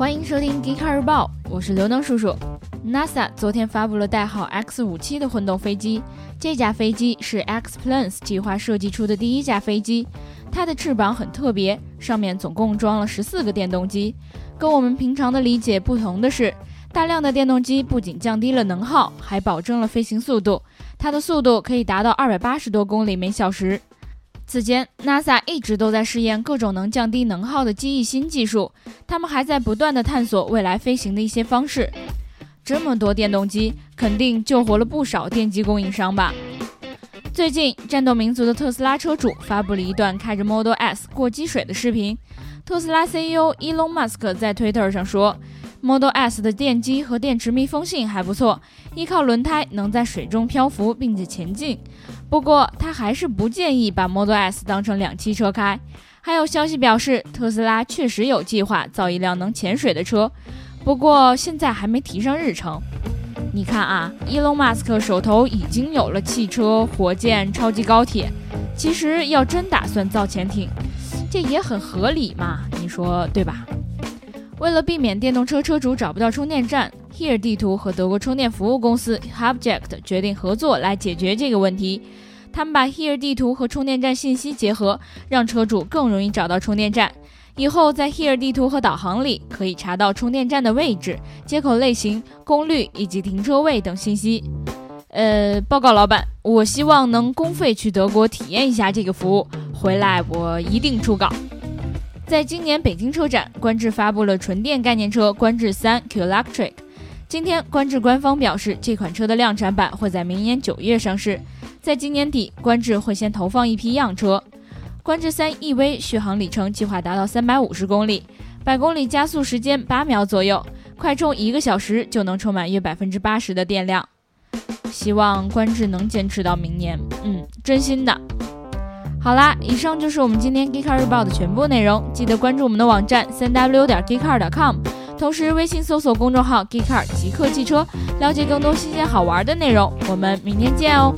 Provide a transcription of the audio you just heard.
欢迎收听《迪卡日报》，我是刘能叔叔。NASA 昨天发布了代号 X57 的混动飞机，这架飞机是 X Planes 计划设计出的第一架飞机。它的翅膀很特别，上面总共装了十四个电动机。跟我们平常的理解不同的是，大量的电动机不仅降低了能耗，还保证了飞行速度。它的速度可以达到二百八十多公里每小时。此前，NASA 一直都在试验各种能降低能耗的机翼新技术，他们还在不断的探索未来飞行的一些方式。这么多电动机，肯定救活了不少电机供应商吧？最近，战斗民族的特斯拉车主发布了一段开着 Model S 过积水的视频。特斯拉 CEO Elon Musk 在 Twitter 上说。Model S 的电机和电池密封性还不错，依靠轮胎能在水中漂浮并且前进。不过，他还是不建议把 Model S 当成两栖车开。还有消息表示，特斯拉确实有计划造一辆能潜水的车，不过现在还没提上日程。你看啊伊隆马斯克手头已经有了汽车、火箭、超级高铁，其实要真打算造潜艇，这也很合理嘛？你说对吧？为了避免电动车车主找不到充电站，Here 地图和德国充电服务公司 Hubject 决定合作来解决这个问题。他们把 Here 地图和充电站信息结合，让车主更容易找到充电站。以后在 Here 地图和导航里可以查到充电站的位置、接口类型、功率以及停车位等信息。呃，报告老板，我希望能公费去德国体验一下这个服务，回来我一定出稿。在今年北京车展，观致发布了纯电概念车观致三 Q Electric。今天，观致官方表示，这款车的量产版会在明年九月上市。在今年底，观致会先投放一批样车。观致三 EV 续航里程计划达到三百五十公里，百公里加速时间八秒左右，快充一个小时就能充满约百分之八十的电量。希望观致能坚持到明年，嗯，真心的。好啦，以上就是我们今天 Geekcar 日报的全部内容。记得关注我们的网站三 w 点 geekcar 点 com，同时微信搜索公众号 Geekcar 极客汽车，了解更多新鲜好玩的内容。我们明天见哦。